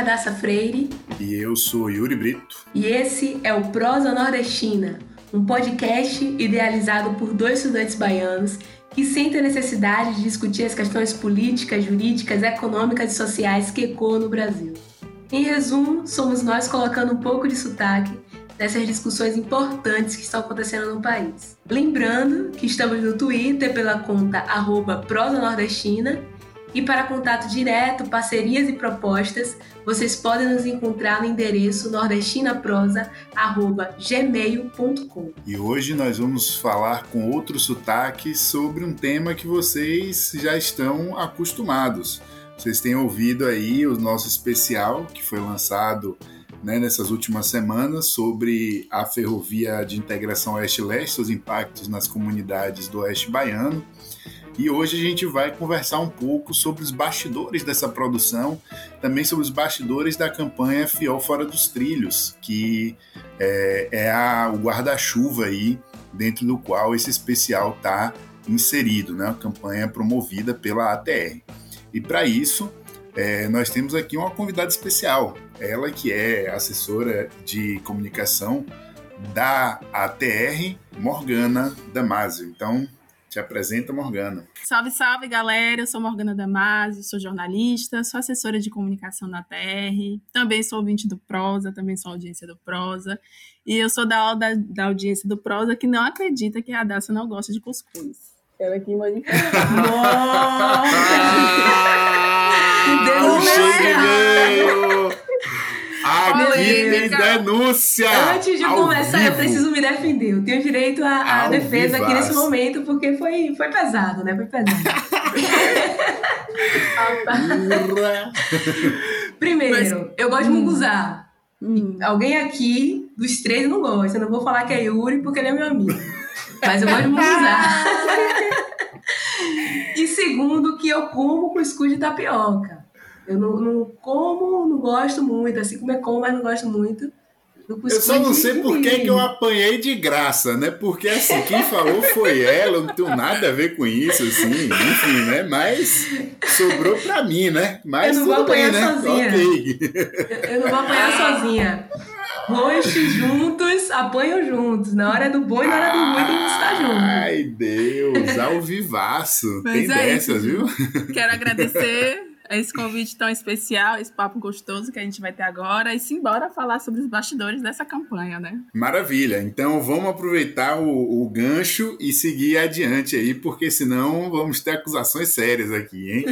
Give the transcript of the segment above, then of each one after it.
Radassa Freire. E eu sou Yuri Brito. E esse é o Prosa Nordestina, um podcast idealizado por dois estudantes baianos que sentem a necessidade de discutir as questões políticas, jurídicas, econômicas e sociais que ecoam no Brasil. Em resumo, somos nós colocando um pouco de sotaque nessas discussões importantes que estão acontecendo no país. Lembrando que estamos no Twitter pela conta arroba Prosa Nordestina e para contato direto, parcerias e propostas, vocês podem nos encontrar no endereço nordestinaprosa.gmail.com. E hoje nós vamos falar com outro sotaque sobre um tema que vocês já estão acostumados. Vocês têm ouvido aí o nosso especial que foi lançado né, nessas últimas semanas sobre a ferrovia de integração Oeste-Leste, os impactos nas comunidades do Oeste Baiano. E hoje a gente vai conversar um pouco sobre os bastidores dessa produção, também sobre os bastidores da campanha Fiol Fora dos Trilhos, que é, é a, o guarda-chuva aí dentro do qual esse especial está inserido, né? Uma campanha promovida pela ATR. E para isso, é, nós temos aqui uma convidada especial, ela que é assessora de comunicação da ATR, Morgana Damasio. Então, te apresenta, Morgana. Salve, salve, galera. Eu sou Morgana Damasio, sou jornalista, sou assessora de comunicação da TR, também sou ouvinte do Prosa, também sou audiência do Prosa. E eu sou da aula da, da audiência do Prosa que não acredita que a Daça não gosta de cuscuz. Quero aqui manifestar. Denúncia! Aqui tem denúncia! Antes de começar, vivo. eu preciso me defender. Eu tenho direito à, à defesa aqui nesse momento, porque foi, foi pesado, né? Foi pesado. Primeiro, Mas, eu gosto de munguzá. Hum. Alguém aqui dos três não gosta. Eu não vou falar que é Yuri, porque ele é meu amigo. Mas eu gosto de munguzá. e segundo, que eu como cuscuz de tapioca. Eu não, não como, não gosto muito, assim como é como, mas não gosto muito. Eu só não sei por que, que eu apanhei de graça, né? Porque assim, quem falou foi ela, eu não tenho nada a ver com isso, assim, enfim, né? Mas sobrou pra mim, né? Mas eu não vou apanhar bem, né? sozinha. Okay. Eu não vou apanhar sozinha. Roxos juntos, apanham juntos. Na hora do bom e na hora do ruim tem que estar junto. Ai, Deus, ao vivaço. Mas tem é dessas, viu? Quero agradecer esse convite tão especial, esse papo gostoso que a gente vai ter agora e simbora falar sobre os bastidores dessa campanha, né? Maravilha. Então vamos aproveitar o, o gancho e seguir adiante aí, porque senão vamos ter acusações sérias aqui, hein?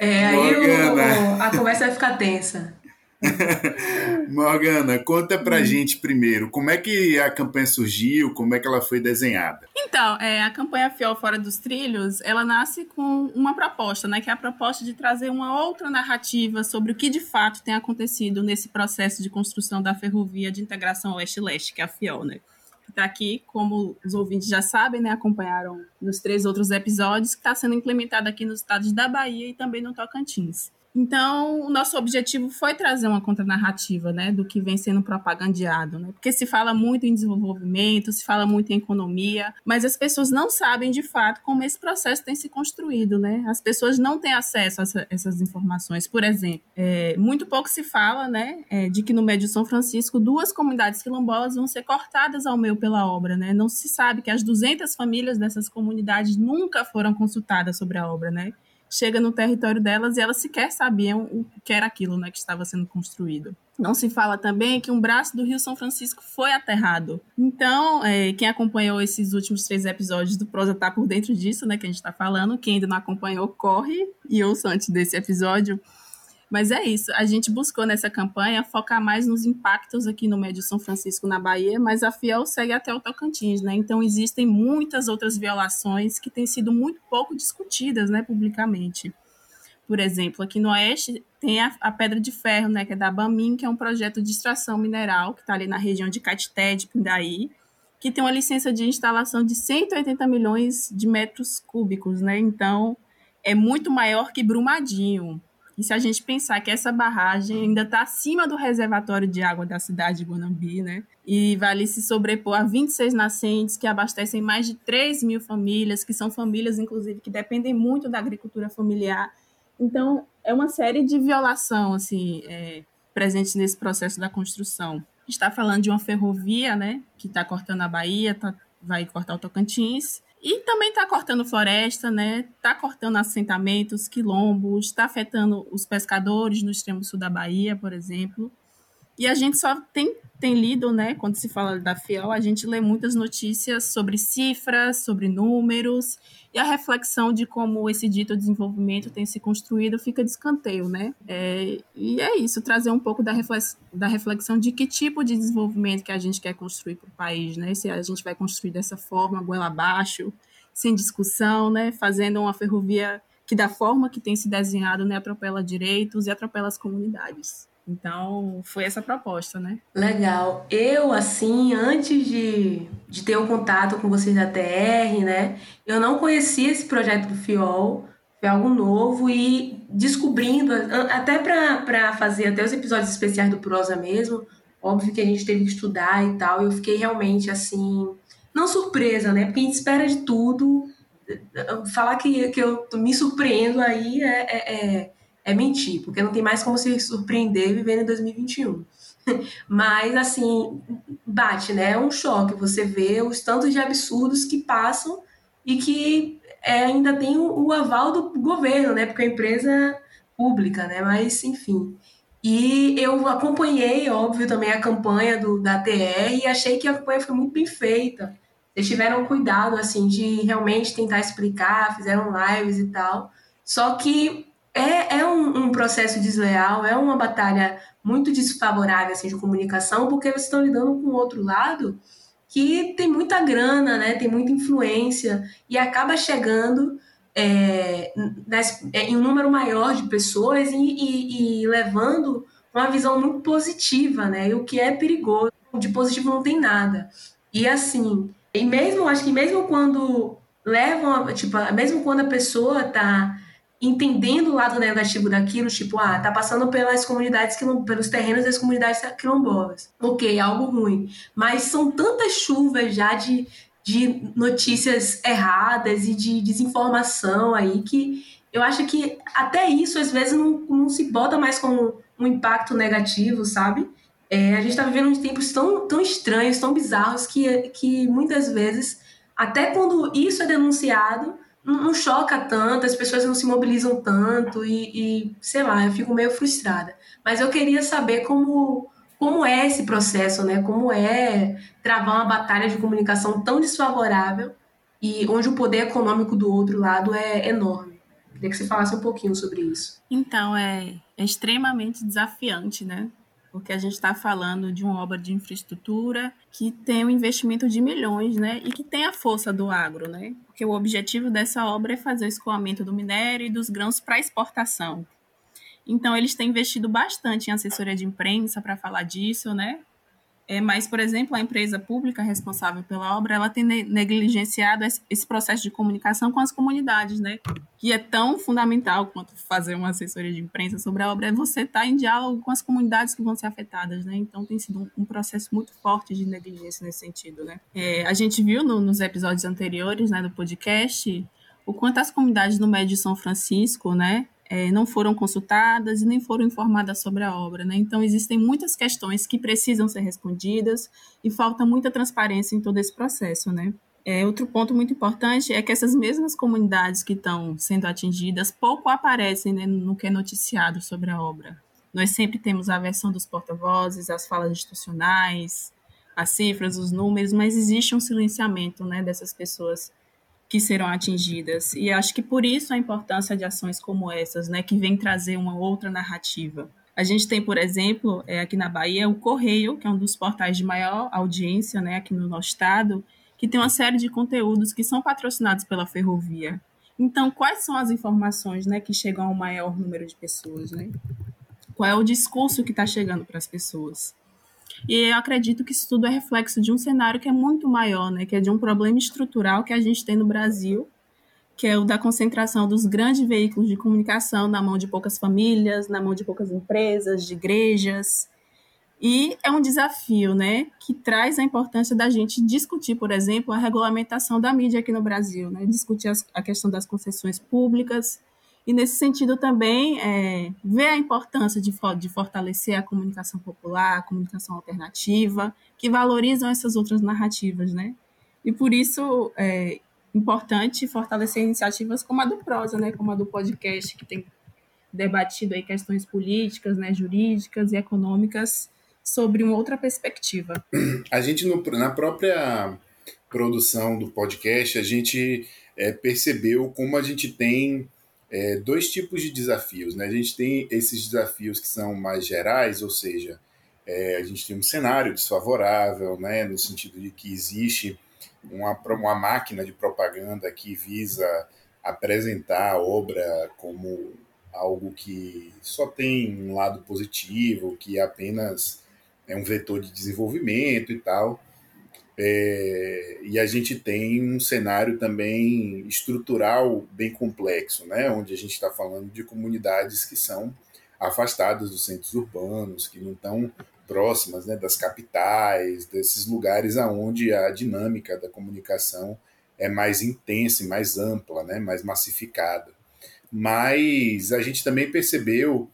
é... é aí o, a conversa vai ficar tensa. Morgana, conta pra hum. gente primeiro, como é que a campanha surgiu, como é que ela foi desenhada? Então, é, a campanha Fiol Fora dos Trilhos, ela nasce com uma proposta, né, que é a proposta de trazer uma outra narrativa sobre o que de fato tem acontecido nesse processo de construção da ferrovia de integração oeste-leste, que é a Fiol, né? Que está aqui, como os ouvintes já sabem, né, acompanharam nos três outros episódios, que está sendo implementada aqui nos estados da Bahia e também no Tocantins. Então, o nosso objetivo foi trazer uma contranarrativa, né, do que vem sendo propagandeado, né? Porque se fala muito em desenvolvimento, se fala muito em economia, mas as pessoas não sabem de fato como esse processo tem se construído, né? As pessoas não têm acesso a essa, essas informações. Por exemplo, é, muito pouco se fala, né, é, de que no Médio São Francisco duas comunidades quilombolas vão ser cortadas ao meio pela obra, né? Não se sabe que as 200 famílias dessas comunidades nunca foram consultadas sobre a obra, né? Chega no território delas e elas sequer sabiam o que era aquilo né, que estava sendo construído. Não se fala também que um braço do Rio São Francisco foi aterrado. Então, é, quem acompanhou esses últimos três episódios do Prosa tá por dentro disso, né, que a gente está falando. Quem ainda não acompanhou, corre e ouça antes desse episódio mas é isso, a gente buscou nessa campanha focar mais nos impactos aqui no Médio São Francisco, na Bahia, mas a Fiel segue até o Tocantins, né? Então existem muitas outras violações que têm sido muito pouco discutidas, né, publicamente. Por exemplo, aqui no Oeste tem a, a Pedra de Ferro, né, que é da Bamin, que é um projeto de extração mineral que está ali na região de Catité, de Pindaí, que tem uma licença de instalação de 180 milhões de metros cúbicos, né? Então, é muito maior que Brumadinho. E se a gente pensar que essa barragem ainda está acima do reservatório de água da cidade de Guanambi, né? E vale se sobrepor a 26 nascentes que abastecem mais de 3 mil famílias, que são famílias, inclusive, que dependem muito da agricultura familiar. Então, é uma série de violação, assim, é, presente nesse processo da construção. está falando de uma ferrovia, né, que está cortando a Bahia, tá, vai cortar o Tocantins, e também está cortando floresta, né? Está cortando assentamentos, quilombos, está afetando os pescadores no extremo sul da Bahia, por exemplo. E a gente só tem, tem lido, né, quando se fala da FIEL, a gente lê muitas notícias sobre cifras, sobre números, e a reflexão de como esse dito desenvolvimento tem se construído fica de escanteio, né? É, e é isso, trazer um pouco da, reflex, da reflexão de que tipo de desenvolvimento que a gente quer construir para o país, né? Se a gente vai construir dessa forma, goela abaixo, sem discussão, né? Fazendo uma ferrovia que da forma que tem se desenhado, né, atropela direitos e atropela as comunidades. Então, foi essa proposta, né? Legal. Eu, assim, antes de, de ter um contato com vocês da TR, né, eu não conhecia esse projeto do FIOL, foi algo novo e descobrindo, até para fazer até os episódios especiais do Prosa mesmo, óbvio que a gente teve que estudar e tal, eu fiquei realmente, assim, não surpresa, né, porque a gente espera de tudo, falar que, que eu me surpreendo aí é, é, é é mentir, porque não tem mais como se surpreender vivendo em 2021. Mas, assim, bate, né? É um choque você vê os tantos de absurdos que passam e que é, ainda tem o, o, aval do governo, né? Porque a empresa é pública, né? Mas, enfim. E eu acompanhei, óbvio, também a campanha do, da TR e achei que a campanha foi muito bem feita. Eles tiveram cuidado, assim, de realmente tentar explicar, fizeram lives e tal. Só que é, é um, um, processo desleal, é uma batalha muito desfavorável assim, de comunicação, porque vocês estão lidando com o outro lado que tem muita grana, né, tem muita influência e acaba chegando é, nas, é, em um número maior de pessoas e, e, e, levando uma visão muito positiva, né, e o que é perigoso, de positivo não tem nada. E assim, e mesmo, acho que mesmo quando levam, tipo, mesmo quando a pessoa está entendendo o lado negativo daquilo, tipo, ah, tá passando pelas comunidades, pelos terrenos das comunidades quilombolas. Ok, algo ruim. Mas são tantas chuvas já de, de notícias erradas e de desinformação aí que eu acho que até isso às vezes não, não se bota mais como um impacto negativo, sabe? É, a gente está vivendo uns tempos tão, tão estranhos, tão bizarros, que, que muitas vezes, até quando isso é denunciado, não, choca tanto, as pessoas não se mobilizam tanto e, e, sei lá, eu fico meio frustrada. Mas eu queria saber como, como é esse processo, né? Como é travar uma batalha de comunicação tão desfavorável e onde o poder econômico do outro lado é enorme. Queria que você falasse um pouquinho sobre isso. Então, é, é extremamente desafiante, né? porque a gente está falando de uma obra de infraestrutura que tem um investimento de milhões, né, e que tem a força do agro, né, porque o objetivo dessa obra é fazer o escoamento do minério e dos grãos para exportação. Então, eles têm investido bastante em assessoria de imprensa para falar disso, né, é, mas, por exemplo, a empresa pública responsável pela obra, ela tem negligenciado esse processo de comunicação com as comunidades, né? Que é tão fundamental quanto fazer uma assessoria de imprensa sobre a obra, é você estar tá em diálogo com as comunidades que vão ser afetadas, né? Então, tem sido um, um processo muito forte de negligência nesse sentido, né? É, a gente viu no, nos episódios anteriores, né, do podcast, o quanto as comunidades no Médio São Francisco, né, é, não foram consultadas e nem foram informadas sobre a obra. Né? Então, existem muitas questões que precisam ser respondidas e falta muita transparência em todo esse processo. Né? É, outro ponto muito importante é que essas mesmas comunidades que estão sendo atingidas pouco aparecem né, no que é noticiado sobre a obra. Nós sempre temos a versão dos porta-vozes, as falas institucionais, as cifras, os números, mas existe um silenciamento né, dessas pessoas que serão atingidas. E acho que por isso a importância de ações como essas, né, que vem trazer uma outra narrativa. A gente tem, por exemplo, é, aqui na Bahia, o Correio, que é um dos portais de maior audiência né, aqui no nosso estado, que tem uma série de conteúdos que são patrocinados pela ferrovia. Então, quais são as informações né, que chegam ao maior número de pessoas? Né? Qual é o discurso que está chegando para as pessoas? E eu acredito que isso tudo é reflexo de um cenário que é muito maior, né? que é de um problema estrutural que a gente tem no Brasil, que é o da concentração dos grandes veículos de comunicação na mão de poucas famílias, na mão de poucas empresas, de igrejas. E é um desafio, né, que traz a importância da gente discutir, por exemplo, a regulamentação da mídia aqui no Brasil, né, discutir as, a questão das concessões públicas E, nesse sentido, também é, ver a importância de, de fortalecer a comunicação popular, a comunicação alternativa, que valorizam essas outras narrativas, né? E, por isso, é importante fortalecer iniciativas como a do Prosa, né? Como a do podcast, que tem debatido aí questões políticas, né, jurídicas e econômicas sobre uma outra perspectiva. A gente, no, na própria produção do podcast, a gente é, percebeu como a gente tem é, dois tipos de desafios. Né? A gente tem esses desafios que são mais gerais, ou seja, é, a gente tem um cenário desfavorável, né, no sentido de que existe uma, uma máquina de propaganda que visa apresentar a obra como algo que só tem um lado positivo, que apenas é um vetor de desenvolvimento e tal. É, e a gente tem um cenário também estrutural bem complexo, né? onde a gente está falando de comunidades que são afastadas dos centros urbanos, que não estão próximas né, das capitais, desses lugares aonde a dinâmica da comunicação é mais intensa e mais ampla, né, mais massificada. Mas a gente também percebeu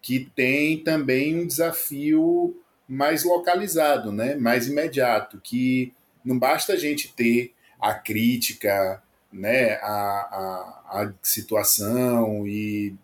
que tem também um desafio mais localizado, né? mais imediato, que não basta a gente ter a crítica, né? a, a, a situação e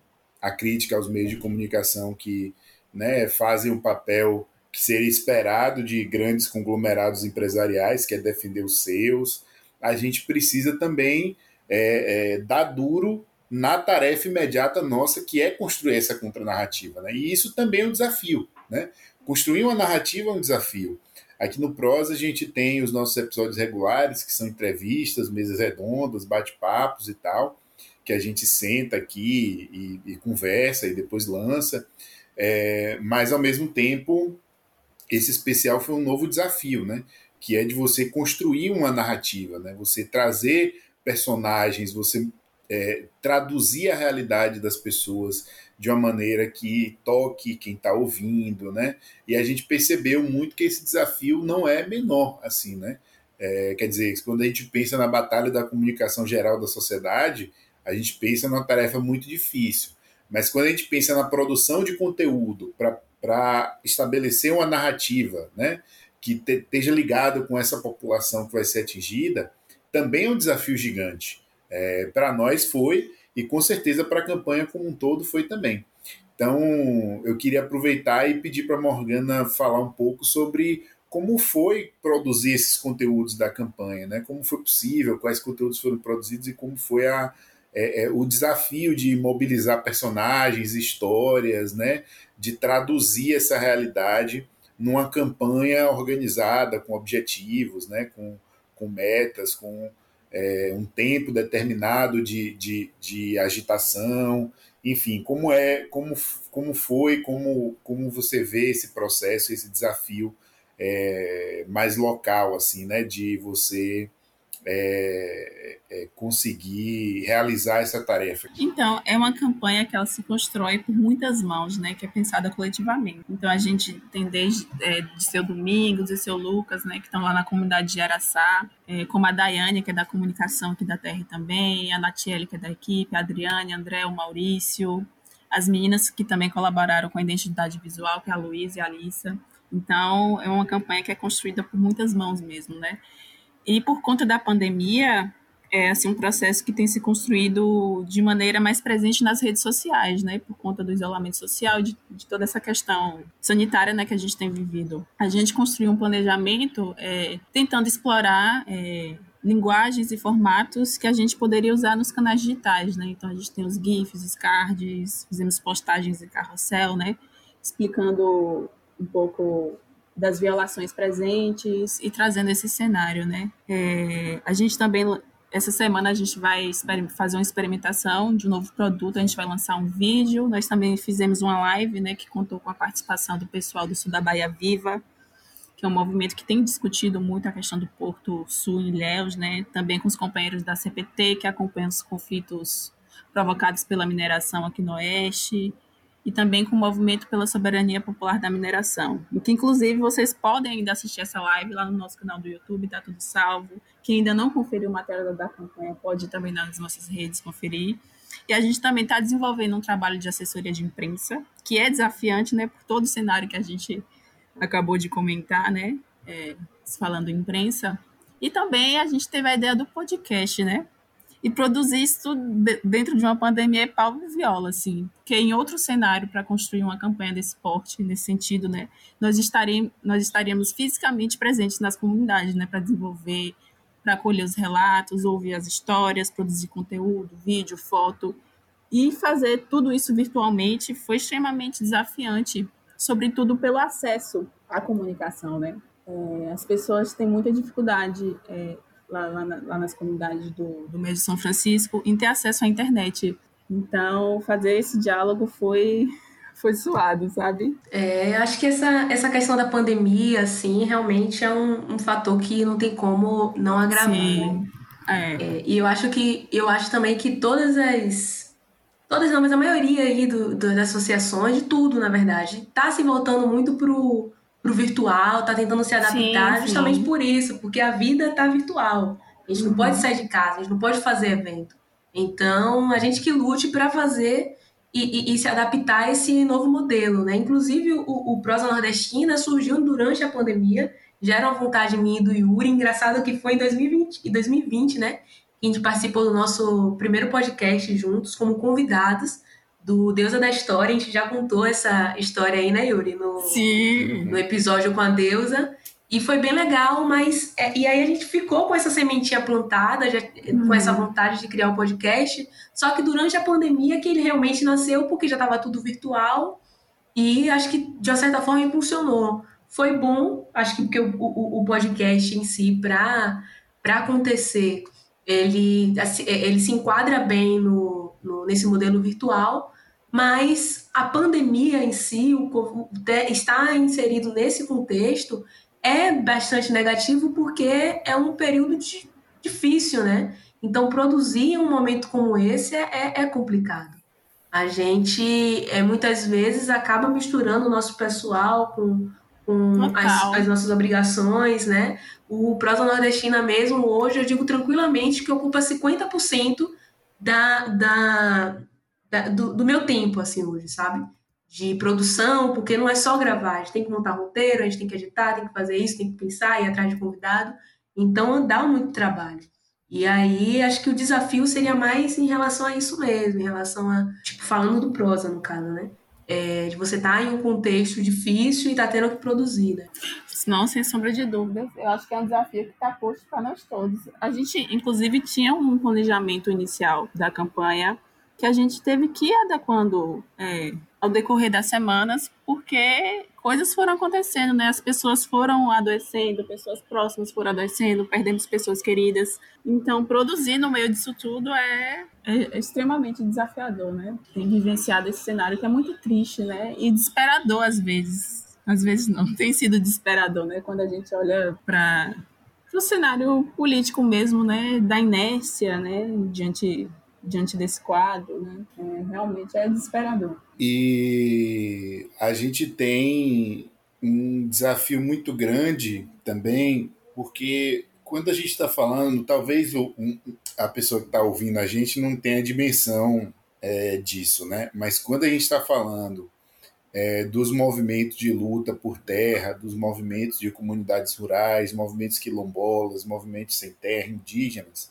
a crítica aos meios de comunicação que né, fazem um papel que seria esperado de grandes conglomerados empresariais, que é defender os seus. A gente precisa também é, é, dar duro na tarefa imediata nossa, que é construir essa contranarrativa. Né? E isso também é um desafio. Né? Construir uma narrativa é um desafio. Aqui no Prosa a gente tem os nossos episódios regulares, que são entrevistas, mesas redondas, bate-papos e tal, que a gente senta aqui e, e conversa e depois lança. É, mas ao mesmo tempo, esse especial foi um novo desafio, né? Que é de você construir uma narrativa, né? Você trazer personagens, você é, traduzir a realidade das pessoas de uma maneira que toque quem está ouvindo, né? E a gente percebeu muito que esse desafio não é menor, assim, né? É, quer dizer, quando a gente pensa na batalha da comunicação geral da sociedade, a gente pensa numa tarefa muito difícil. Mas quando a gente pensa na produção de conteúdo para estabelecer uma narrativa, né, que te, esteja ligado com essa população que vai ser atingida, também é um desafio gigante. É, para nós foi, e com certeza para a campanha como um todo foi também. Então, eu queria aproveitar e pedir para Morgana falar um pouco sobre como foi produzir esses conteúdos da campanha, né? como foi possível, quais conteúdos foram produzidos e como foi a, é, é, o desafio de mobilizar personagens, histórias, né? de traduzir essa realidade numa campanha organizada, com objetivos, né? com, com metas, com é, um tempo determinado de, de, de agitação, enfim, como é, como, como foi, como, como você vê esse processo, esse desafio é, mais local, assim, né, de você é, é, conseguir realizar essa tarefa? Então, é uma campanha que ela se constrói por muitas mãos, né, que é pensada coletivamente. Então, a gente tem desde é, de seu Domingos e seu Lucas, né, que estão lá na comunidade de Araçá, é, como a Daiane, que é da comunicação aqui da Terra também, a Natiele, que é da equipe, a Adriane, André, o Maurício, as meninas que também colaboraram com a identidade visual, que é a Luísa e a Alissa. Então, é uma campanha que é construída por muitas mãos mesmo, né? E por conta da pandemia, é assim um processo que tem se construído de maneira mais presente nas redes sociais, né? Por conta do isolamento social, de, de toda essa questão sanitária, né, que a gente tem vivido. A gente construiu um planejamento é, tentando explorar é, linguagens e formatos que a gente poderia usar nos canais digitais, né? Então a gente tem os GIFs, os cards, fizemos postagens em carrossel, né? Explicando um pouco das violações presentes e trazendo esse cenário, né? É, a gente também essa semana a gente vai fazer uma experimentação de um novo produto, a gente vai lançar um vídeo. Nós também fizemos uma live, né, que contou com a participação do pessoal do Sul da Bahia Viva, que é um movimento que tem discutido muito a questão do Porto Sul em Ilhéus, né, também com os companheiros da CPT, que acompanham os conflitos provocados pela mineração aqui no Oeste, e também com o Movimento pela Soberania Popular da Mineração. Que, inclusive, vocês podem ainda assistir essa live lá no nosso canal do YouTube, tá tudo salvo. Quem ainda não conferiu o material da campanha pode também nas nossas redes conferir. E a gente também está desenvolvendo um trabalho de assessoria de imprensa, que é desafiante, né, por todo o cenário que a gente acabou de comentar, né, é, falando imprensa. E também a gente teve a ideia do podcast, né, e produzir isso dentro de uma pandemia é pau e viola, assim. Porque em outro cenário, para construir uma campanha desse porte, nesse sentido, né, nós estaríamos, nós estaríamos fisicamente presentes nas comunidades, né, para desenvolver, para acolher os relatos, ouvir as histórias, produzir conteúdo, vídeo, foto. E fazer tudo isso virtualmente foi extremamente desafiante, sobretudo pelo acesso à comunicação, né? É, as pessoas têm muita dificuldade é, lá, lá, na, lá nas comunidades do, do meio de São Francisco em ter acesso à internet. Então, fazer esse diálogo foi foi suado, sabe? É, eu acho que essa, essa questão da pandemia, assim, realmente é um, um fator que não tem como não agravar. Sim. Né? É. É, e eu acho que eu acho também que todas as todas não, mas a maioria aí do, do, das associações, de tudo, na verdade, tá se voltando muito pro pro virtual, tá tentando se adaptar sim, justamente sim. por isso, porque a vida tá virtual. A gente não pode sair de casa, a gente não pode fazer evento. Então, a gente que lute para fazer e, e, e, se adaptar a esse novo modelo, né? Inclusive, o, o Prosa Nordestina surgiu durante a pandemia, já era uma vontade minha e do Yuri, engraçado que foi em 2020, 2020 né? Que a gente participou do nosso primeiro podcast juntos, como convidados, do Deusa da História. A gente já contou essa história aí, né, Yuri? No, Sim. No episódio com a Deusa. E foi bem legal, mas. É, e aí a gente ficou com essa sementinha plantada, já, uhum. com essa vontade de criar o um podcast. Só que durante a pandemia que ele realmente nasceu, porque já estava tudo virtual. E acho que, de uma certa forma, impulsionou. Foi bom, acho que porque o, o, o podcast em si, para acontecer, ele, assim, ele se enquadra bem no, no, nesse modelo virtual, mas a pandemia em si, o, está inserido nesse contexto, é bastante negativo porque é um período de, difícil, né? Então, produzir um momento como esse é, é, é complicado. A gente é, muitas vezes acaba misturando o nosso pessoal com, com as, as, nossas obrigações, né? O Prosa Nordestina mesmo, hoje, eu digo tranquilamente que ocupa 50% da, da, da do, do, meu tempo, assim, hoje, sabe? De produção, porque não é só gravar, a gente tem que montar roteiro, a gente tem que editar, tem que fazer isso, tem que pensar, ir atrás de convidado. Então, dá muito trabalho. E aí, acho que o desafio seria mais em relação a isso mesmo, em relação a, tipo, falando do prosa, no caso, né? É, de você estar tá em um contexto difícil e tá tendo que produzir, né? Não, sem sombra de dúvidas. Eu acho que é um desafio que está posto para nós todos. A gente, inclusive, tinha um planejamento inicial da campanha que a gente teve que ir adequando é, ao decorrer das semanas, porque coisas foram acontecendo, né? As pessoas foram adoecendo, pessoas próximas foram adoecendo, perdemos pessoas queridas. Então, produzir no meio disso tudo é, é, é extremamente desafiador, né? Tem vivenciado esse cenário que é muito triste, né? E desesperador às vezes às vezes não, tem sido desesperador, né? Quando a gente olha para o cenário político mesmo, né? Da inércia, né? Diante, diante desse quadro, né? É, realmente é desesperador. E a gente tem um desafio muito grande também, porque quando a gente está falando, talvez a pessoa que está ouvindo a gente não tenha a dimensão é, disso, né? Mas quando a gente está falando é, dos movimentos de luta por terra, dos movimentos de comunidades rurais, movimentos quilombolas, movimentos sem terra, indígenas,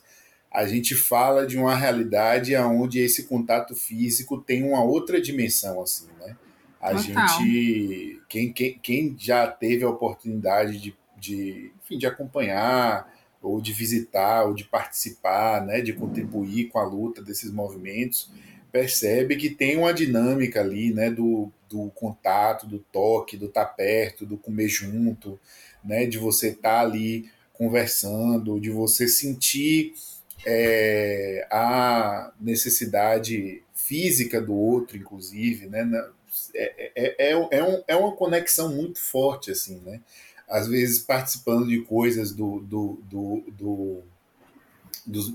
a gente fala de uma realidade onde esse contato físico tem uma outra dimensão, assim, né? A Total. gente, quem, quem, quem já teve a oportunidade de, de, enfim, de acompanhar ou de visitar ou de participar, né, de contribuir com a luta desses movimentos, percebe que tem uma dinâmica ali, né, do, do contato, do toque, do estar tá perto, do comer junto, né, de você estar tá ali conversando, de você sentir é, a necessidade física do outro, inclusive, né, é, é, é, é, um, é uma conexão muito forte, assim, né, às vezes participando de coisas do, do, do, do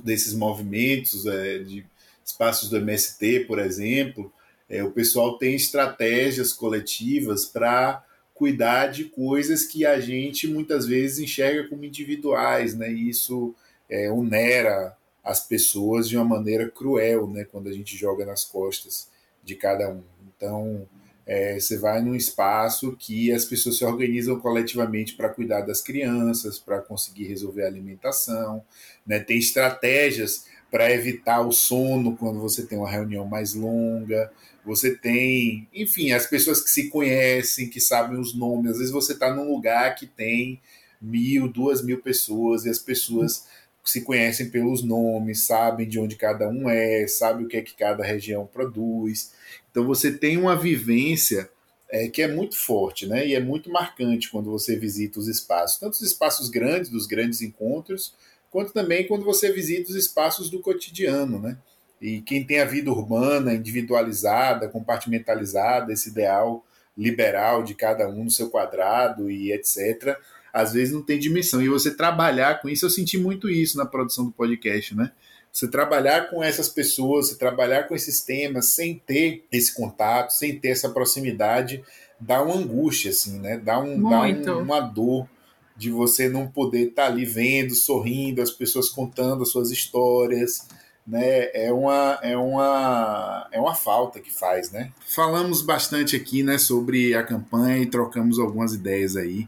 desses movimentos, é, de espaços do MST, por exemplo, é, o pessoal tem estratégias coletivas para cuidar de coisas que a gente muitas vezes enxerga como individuais, né? E isso é, onera as pessoas de uma maneira cruel, né, quando a gente joga nas costas de cada um. Então, é, você vai num espaço que as pessoas se organizam coletivamente para cuidar das crianças, para conseguir resolver a alimentação, né? tem estratégias para evitar o sono quando você tem uma reunião mais longa. Você tem, enfim, as pessoas que se conhecem, que sabem os nomes. Às vezes você está num lugar que tem mil, duas mil pessoas e as pessoas se conhecem pelos nomes, sabem de onde cada um é, sabem o que é que cada região produz. Então você tem uma vivência é, que é muito forte, né? E é muito marcante quando você visita os espaços, tanto os espaços grandes, dos grandes encontros, quanto também quando você visita os espaços do cotidiano, né? E quem tem a vida urbana, individualizada, compartimentalizada, esse ideal liberal de cada um no seu quadrado e etc., às vezes não tem dimensão. E você trabalhar com isso, eu senti muito isso na produção do podcast, né? Você trabalhar com essas pessoas, você trabalhar com esses temas sem ter esse contato, sem ter essa proximidade, dá uma angústia, assim, né? Dá, um, dá um, uma dor de você não poder estar tá ali vendo, sorrindo, as pessoas contando as suas histórias, né? É uma, é uma, é uma falta que faz, né? Falamos bastante aqui, né, sobre a campanha e trocamos algumas ideias aí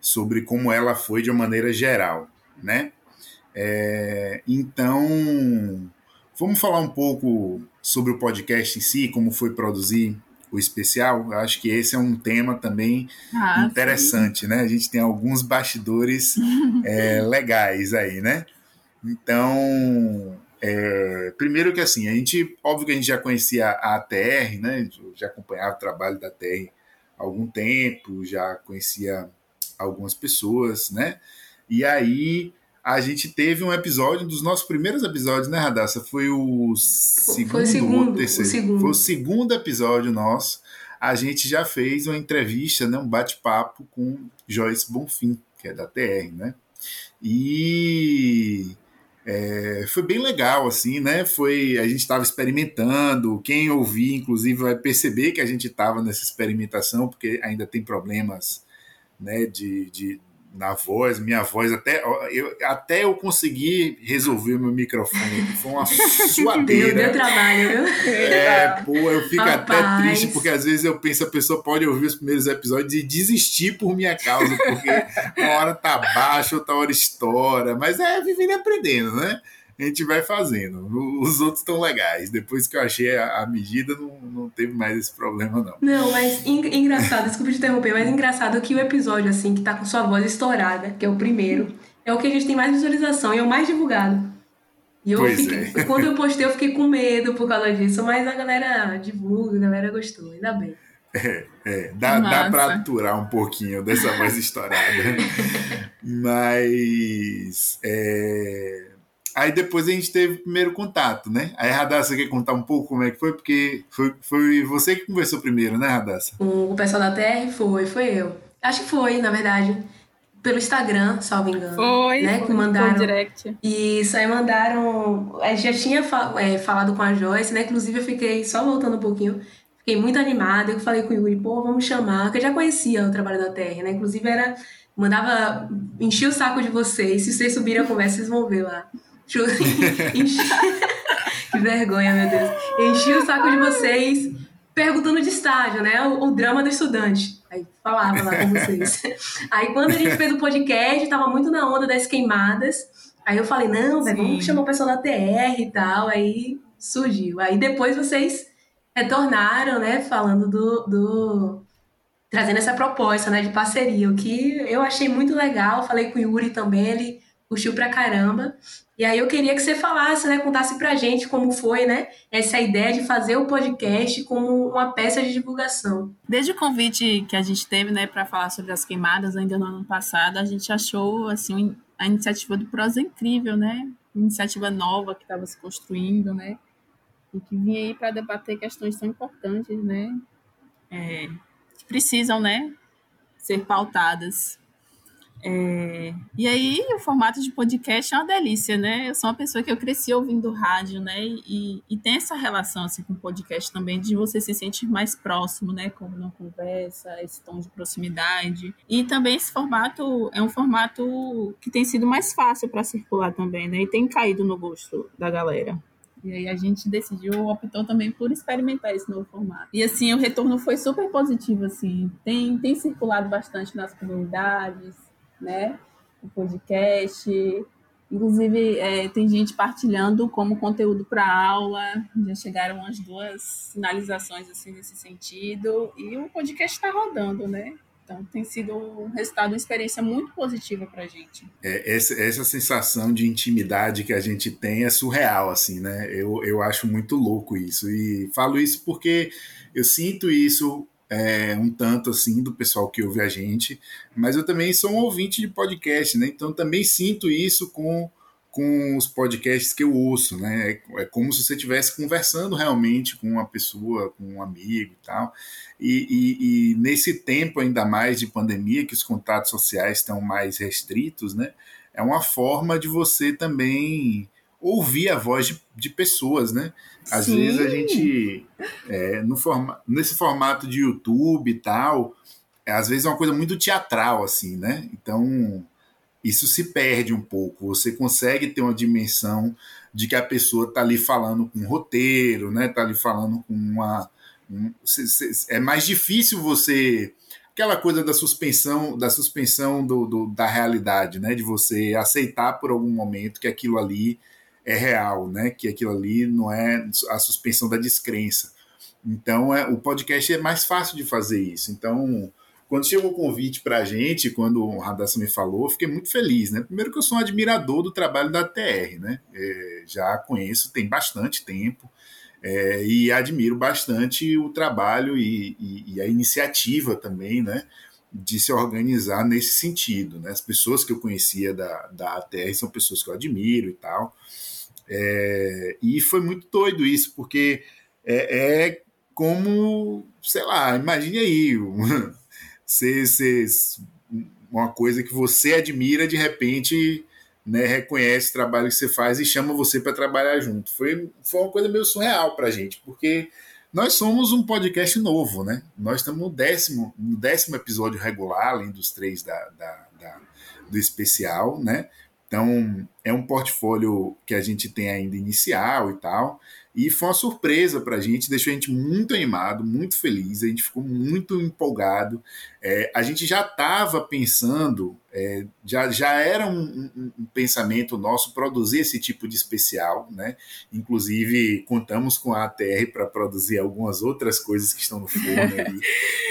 sobre como ela foi de uma maneira geral, né? É, então, vamos falar um pouco sobre o podcast em si, como foi produzir o especial. Eu acho que esse é um tema também ah, interessante, sim. né? A gente tem alguns bastidores é, legais aí, né? Então, é, primeiro que assim, a gente, óbvio que a gente já conhecia a ATR, né? Já acompanhava o trabalho da ATR há algum tempo, já conhecia algumas pessoas, né? E aí a gente teve um episódio, um dos nossos primeiros episódios, né, Radassa? Foi o segundo, Foi o segundo terceiro? O segundo. Foi o segundo episódio nosso. A gente já fez uma entrevista, né, um bate-papo com Joyce Bonfim, que é da TR, né? E é, foi bem legal, assim, né? Foi, a gente estava experimentando. Quem ouvir, inclusive, vai perceber que a gente estava nessa experimentação, porque ainda tem problemas né, de, de, na voz, minha voz, até eu, até eu conseguir resolver o meu microfone, foi uma suadeira. Deu, deu trabalho, viu? É, pô, eu fico Rapaz. até triste, porque às vezes eu penso, a pessoa pode ouvir os primeiros episódios e desistir por minha causa, porque uma hora tá baixo, outra hora estoura, mas é vivendo e aprendendo, né? A gente vai fazendo. Os outros estão legais. Depois que eu achei a, a, medida, não, não teve mais esse problema, não. Não, mas engraçado, desculpa te interromper, mas engraçado que o episódio, assim, que tá com sua voz estourada, que é o primeiro, é o que a gente tem mais visualização e é o mais divulgado. E eu pois fiquei, é. quando eu postei, eu fiquei com medo por causa disso, mas a galera divulga, a galera gostou, ainda bem. É, é dá, dá pra aturar um pouquinho dessa voz estourada. mas. É Aí depois a gente teve o primeiro contato, né? Aí, Radassa, quer contar um pouco como é que foi? Porque foi, foi você que conversou primeiro, né, Radassa? O, o pessoal da TR foi, foi eu. Acho que foi, na verdade, pelo Instagram, salvo engano. Foi, né? Foi, que mandaram. Foi direct. Isso, aí mandaram. A gente já tinha é, falado com a Joyce, né? Inclusive eu fiquei, só voltando um pouquinho, fiquei muito animada. Eu falei com o Yuri, pô, vamos chamar, porque eu já conhecia o trabalho da TR, né? Inclusive era. Mandava. Enchia o saco de vocês. Se vocês subirem a conversa, vocês vão ver lá. que vergonha, meu Deus. Enchi o saco de vocês perguntando de estágio, né? O, o, drama do estudante. Aí falava lá com vocês. Aí quando a gente fez o podcast, tava muito na onda das queimadas. Aí eu falei, não, velho, vamos chamar o pessoal da TR e tal. Aí surgiu. Aí depois vocês retornaram, né? Falando do, do trazendo essa proposta, né, de parceria, o que eu achei muito legal. Falei com o Yuri também, ele curtiu pra caramba. E aí eu queria que você falasse, né, contasse pra gente como foi, né, essa ideia de fazer o podcast como uma peça de divulgação. Desde o convite que a gente teve, né, para falar sobre as queimadas ainda no ano passado, a gente achou assim a iniciativa do Prosa incrível, né? Iniciativa nova que estava se construindo, né? E que vinha aí para debater questões tão importantes, né? É, que precisam, né, ser pautadas É, e aí, o formato de podcast é uma delícia, né? Eu sou uma pessoa que eu cresci ouvindo rádio, né? E, e tem essa relação assim, com podcast também, de você se sentir mais próximo, né? Como uma conversa, esse tom de proximidade. E também esse formato é um formato que tem sido mais fácil para circular também, né? E tem caído no gosto da galera. E aí a gente decidiu, optou também por experimentar esse novo formato. E assim, o retorno foi super positivo, assim. Tem, tem circulado bastante nas comunidades, né? O podcast. Inclusive, é, tem gente partilhando como conteúdo para aula. Já chegaram umas duas sinalizações assim nesse sentido. E o podcast está rodando, né? Então tem sido um resultado, uma experiência muito positiva para a gente. É, essa, essa sensação de intimidade que a gente tem é surreal, assim, né? Eu, eu acho muito louco isso. E falo isso porque eu sinto isso é, um tanto assim do pessoal que ouve a gente, mas eu também sou um ouvinte de podcast, né? Então também sinto isso com, com os podcasts que eu ouço, né? É, como se você estivesse conversando realmente com uma pessoa, com um amigo e tal. E, e, e, nesse tempo ainda mais de pandemia, que os contatos sociais estão mais restritos, né? É uma forma de você também ouvir a voz de, de pessoas, né? Às Sim. vezes a gente, é, no forma, nesse formato de YouTube e tal, é, às vezes é uma coisa muito teatral, assim, né? Então, isso se perde um pouco. Você consegue ter uma dimensão de que a pessoa está ali falando com um roteiro, né? Está ali falando com uma... Um, é mais difícil você aquela coisa da suspensão da suspensão do, do, da realidade, né? De você aceitar por algum momento que aquilo ali é real, né? Que aquilo ali não é a suspensão da descrença. Então, é, o podcast é mais fácil de fazer isso. Então, quando chegou o convite para a gente, quando o Radassa me falou, fiquei muito feliz, né? Primeiro que eu sou um admirador do trabalho da TR, né? É, já conheço tem bastante tempo é, e admiro bastante o trabalho e, e, e, a iniciativa também, né? De se organizar nesse sentido, né? As pessoas que eu conhecia da, da ATR são pessoas que eu admiro e tal. É, e foi muito doido isso, porque é, é como, sei lá, imagine aí, ser uma coisa que você admira, de repente né, reconhece o trabalho que você faz e chama você para trabalhar junto. Foi, foi uma coisa meio surreal para a gente, porque nós somos um podcast novo, né? Nós estamos no décimo, no décimo episódio regular, além dos três da, da, da do especial, né? Então, é um portfólio que a gente tem ainda inicial e tal. E foi uma surpresa para a gente, deixou a gente muito animado, muito feliz, a gente ficou muito empolgado. É, a gente já estava pensando, é, já, já era um, um, um, pensamento nosso produzir esse tipo de especial, né? Inclusive, contamos com a ATR para produzir algumas outras coisas que estão no forno ali.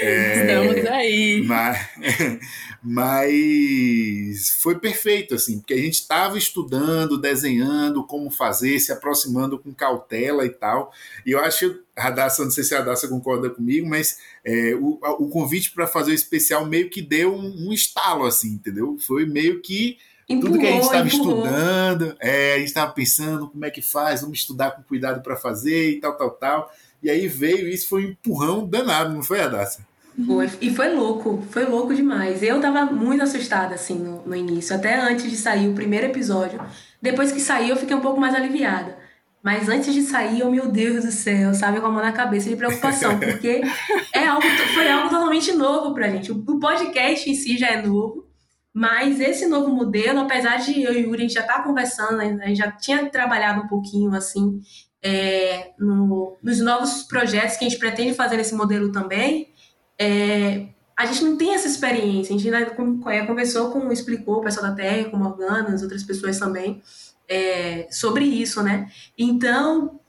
É, Estamos aí. Mas, mas foi perfeito, assim, porque a gente estava estudando, desenhando como fazer, se aproximando com cautela e tal. E eu acho, Radassa, não sei se a Radassa concorda comigo, mas é, o, o convite para fazer o especial meio que deu um, um estalo, assim, entendeu? Foi meio que Empurrou, tudo que a gente estava estudando, é, a gente estava pensando como é que faz, vamos estudar com cuidado para fazer e tal, tal, tal. E aí veio isso, foi um empurrão danado, não foi, Adassa? Foi, e foi louco, foi louco demais. Eu tava muito assustada, assim, no, no início, até antes de sair o primeiro episódio. Depois que saiu, eu fiquei um pouco mais aliviada. Mas antes de sair, eu, meu Deus do céu, sabe, com a mão na cabeça de preocupação, porque é algo, foi algo totalmente novo pra gente. O podcast em si já é novo, mas esse novo modelo, apesar de eu e o Yuri, a gente já tá conversando, né, a gente já tinha trabalhado um pouquinho, assim, é, no, nos novos projetos que a gente pretende fazer nesse modelo também, é, a gente não tem essa experiência. A gente ainda é, conversou com, explicou o pessoal da Terra, com Morgana, as outras pessoas também, é, sobre isso, né? Então,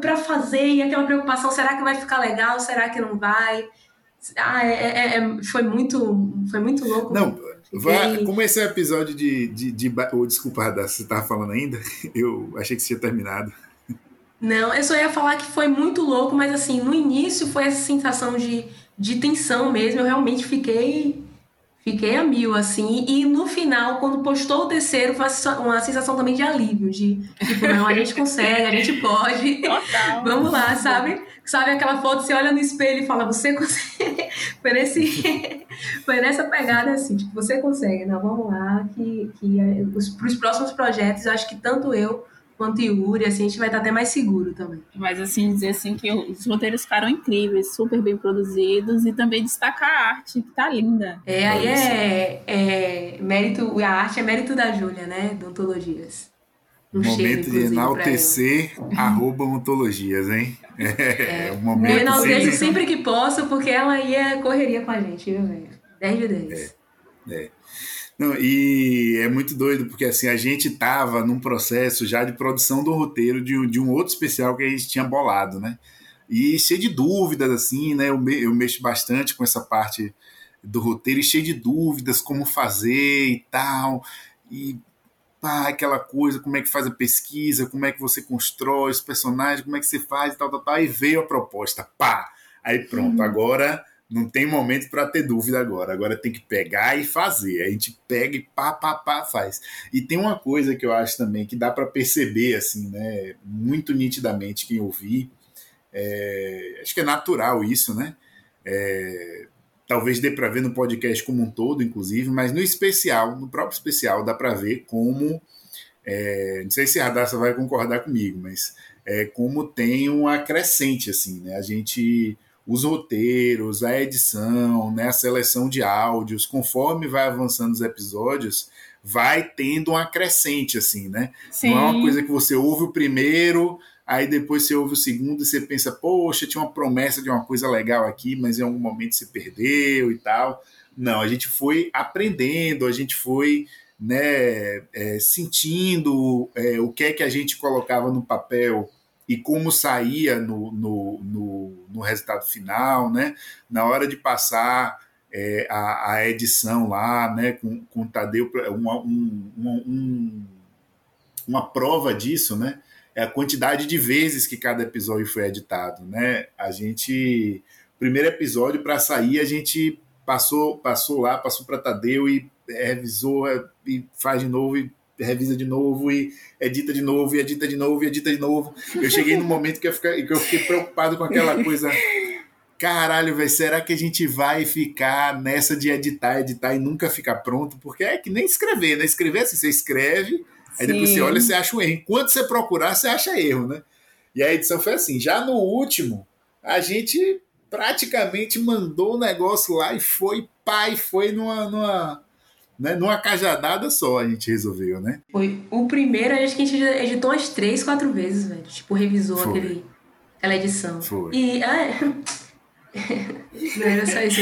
para fazer, e aquela preocupação, será que vai ficar legal? Será que não vai? Ah, é, é, é foi muito foi muito louco. Não, vai, como esse é o episódio de. de, de, de oh, desculpa, Radar, você estava falando ainda? Eu achei que você tinha terminado. Não, eu só ia falar que foi muito louco, mas assim, no início foi essa sensação de de tensão mesmo. Eu realmente fiquei, fiquei a mil, assim. E no final, quando postou o terceiro, foi uma sensação também de alívio. De, tipo, não, a gente consegue, a gente pode. Total. Vamos lá, sabe? Sabe aquela foto, você olha no espelho e fala, você consegue. foi, nesse, foi nessa pegada, assim, tipo, você consegue. Não, vamos lá, que, que é, os, pros próximos projetos, eu acho que tanto eu quanto Yuri, assim, a gente vai estar até mais seguro também. Mas assim, dizer assim que os roteiros ficaram incríveis, super bem produzidos e também destacar a arte, que tá linda. É, aí é, é mérito, a arte é mérito da Júlia, né, do Ontologias. Um momento cheiro, de enaltecer arroba ontologias, hein? É, é um momento. Eu enalteço sempre... sempre que posso, porque ela ia correria com a gente, viu, velho? 10 de 10. É, é. Não, e é muito doido, porque assim, a gente estava num processo já de produção do roteiro de, de um outro especial que a gente tinha bolado, né? E cheio de dúvidas, assim, né? Eu, me, eu mexo bastante com essa parte do roteiro e cheio de dúvidas, como fazer e tal. E pá, aquela coisa, como é que faz a pesquisa, como é que você constrói os personagens, como é que você faz e tal, tal, tal. E veio a proposta, pá! Aí pronto, uhum. agora não tem momento para ter dúvida agora. Agora tem que pegar e fazer. A gente pega e pá, pá, pá, faz. E tem uma coisa que eu acho também que dá para perceber, assim, né? Muito nitidamente quem ouvir. É, acho que é natural isso, né? É, talvez dê para ver no podcast como um todo, inclusive, mas no especial, no próprio especial, dá para ver como. É, não sei se a Radassa vai concordar comigo, mas é, como tem uma crescente, assim, né? A gente os roteiros, a edição, né, a seleção de áudios, conforme vai avançando os episódios, vai tendo uma crescente, assim, né? Sim. Não é uma coisa que você ouve o primeiro, aí depois você ouve o segundo e você pensa, poxa, tinha uma promessa de uma coisa legal aqui, mas em algum momento se perdeu e tal. Não, a gente foi aprendendo, a gente foi né, é, sentindo é, o que é que a gente colocava no papel e como saía no, no, no, no resultado final, né? Na hora de passar é, a, a, edição lá, né, com, com o Tadeu, uma, um, um, uma prova disso, né, é a quantidade de vezes que cada episódio foi editado, né, a gente, primeiro episódio para sair, a gente passou, passou lá, passou para Tadeu e revisou e faz de novo e revisa de novo e edita de novo, e edita de novo, e edita de novo. Eu cheguei no momento que eu fiquei, que eu fiquei preocupado com aquela coisa. Caralho, velho, será que a gente vai ficar nessa de editar, editar e nunca ficar pronto? Porque é que nem escrever, né? Escrever assim, você escreve, aí Sim. depois você olha e você acha um erro. Enquanto você procurar, você acha erro, né? E a edição foi assim. Já no último, a gente praticamente mandou o negócio lá e foi pai, foi numa, numa né? Numa cajadada só a gente resolveu, né? Foi o primeiro, acho que a gente editou umas três, quatro vezes, velho. Tipo, revisou Foi. aquele, aquela edição. Foi. E. Ah, não era só isso.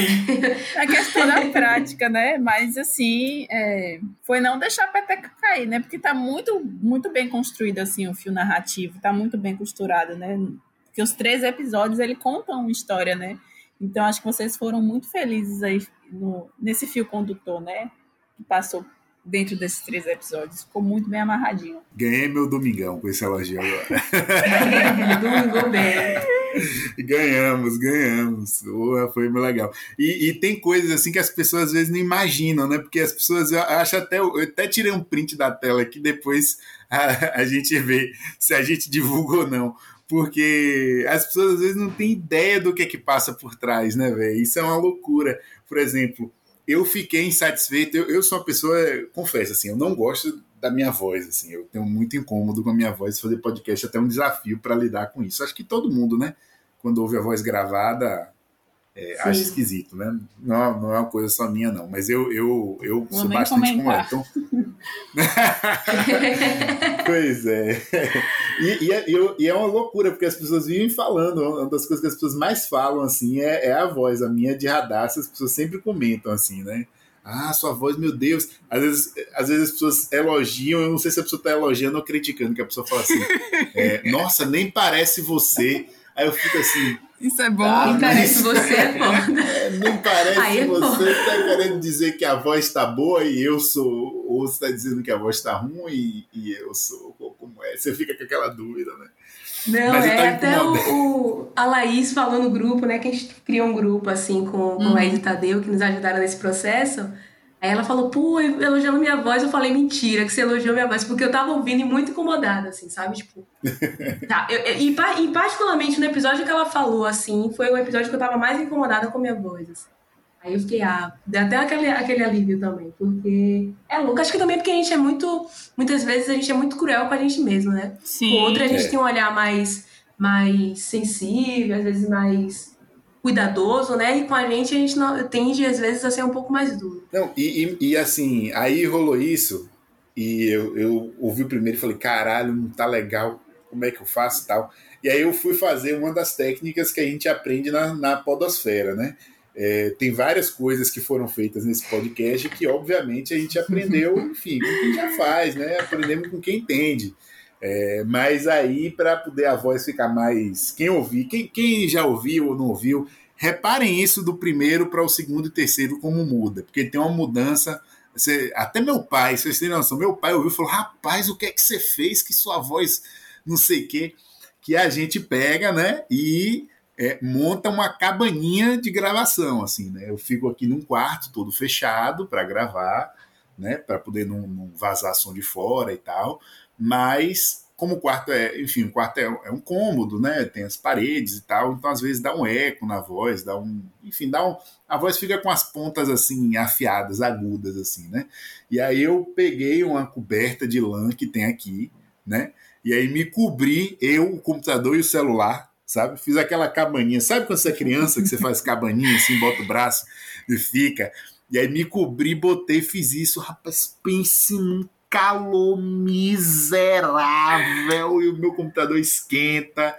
A questão da prática, né? Mas assim, é, foi não deixar a peteca cair, né? Porque tá muito, muito bem construído assim o fio narrativo, tá muito bem costurado, né? Porque os três episódios ele contam uma história, né? Então acho que vocês foram muito felizes aí no, nesse fio condutor, né? Que passou dentro desses três episódios. Ficou muito bem amarradinho. Ganhei meu domingão com esse elogio agora. Domingo bem. Ganhamos, ganhamos. Ué, foi muito legal. E, e, tem coisas assim que as pessoas às vezes não imaginam, né? Porque as pessoas, eu acho até, eu até tirei um print da tela que depois a, a gente vê se a gente divulga ou não porque as pessoas às vezes não têm ideia do que é que passa por trás, né, velho? Isso é uma loucura. Por exemplo, eu fiquei insatisfeito. Eu, eu sou uma pessoa, confesso, assim, eu não gosto da minha voz, assim, eu tenho muito incômodo com a minha voz. Fazer podcast é até um desafio para lidar com isso. Acho que todo mundo, né, quando ouve a voz gravada, é, acha esquisito, né? Não, não é uma coisa só minha, não. Mas eu, eu, eu sou bastante como é. Então... pois é. E, e, é, e, é uma loucura, porque as pessoas vivem falando. Uma das coisas que as pessoas mais falam, assim, é, é a voz. A minha de radassa, as pessoas sempre comentam, assim, né? Ah, sua voz, meu Deus. Às vezes, às vezes as pessoas elogiam, eu não sei se a pessoa está elogiando ou criticando, que a pessoa fala assim: é, Nossa, nem parece você. Aí eu fico assim, isso é bom. Ah, não parece você é foda. Não parece Aí você está querendo dizer que a voz está boa e eu sou, ou você está dizendo que a voz está ruim e, eu sou, como é? Você fica com aquela dúvida, né? Não, Mas é até o, o, a Laís falou no grupo, né? Que a gente criou um grupo assim com, com hum. a Ed Tadeu, que nos ajudaram nesse processo. Aí ela falou, pô, elogiando minha voz, eu falei, mentira, que você elogiou minha voz, porque eu tava ouvindo e muito incomodada, assim, sabe? Tipo. tá, eu, eu, e, e, particularmente no episódio que ela falou, assim, foi o episódio que eu tava mais incomodada com minha voz. Assim. Aí eu fiquei, ah, deu até aquele, aquele alívio também, porque é louco. Acho que também porque a gente é muito. Muitas vezes a gente é muito cruel com a gente mesmo, né? Sim. Com outra a gente É. tem um olhar mais, mais sensível, às vezes mais cuidadoso, né? E com a gente a gente não, tende, às vezes, a ser um pouco mais duro. Não, e, e, e assim, aí rolou isso, e eu, eu ouvi o primeiro e falei, caralho, não tá legal, como é que eu faço e tal. E aí eu fui fazer uma das técnicas que a gente aprende na, na podosfera, né? É, tem várias coisas que foram feitas nesse podcast que, obviamente, a gente aprendeu, enfim, com quem já faz, né? Aprendemos com quem entende. É, mas aí, para poder a voz ficar mais. Quem ouvir, quem, quem já ouviu ou não ouviu, reparem isso do primeiro para o segundo e terceiro, como muda, porque tem uma mudança. Você, até meu pai, vocês têm noção, meu pai ouviu e falou: rapaz, o que é que você fez que sua voz não sei o quê? Que a gente pega, né? E é, monta uma cabaninha de gravação, assim, né? Eu fico aqui num quarto todo fechado para gravar, né? Para poder não, não, vazar som de fora e tal. Mas como o quarto é, enfim, o quarto é, é, um cômodo, né? Tem as paredes e tal, então às vezes dá um eco na voz, dá um, enfim, dá um, a voz fica com as pontas assim afiadas, agudas assim, né? E aí eu peguei uma coberta de lã que tem aqui, né? E aí me cobri eu, o computador e o celular sabe? Fiz aquela cabaninha. Sabe quando você é criança que você faz cabaninha assim, bota o braço e fica? E aí me cobri, botei, fiz isso. Rapaz, pense num calor miserável e o meu computador esquenta.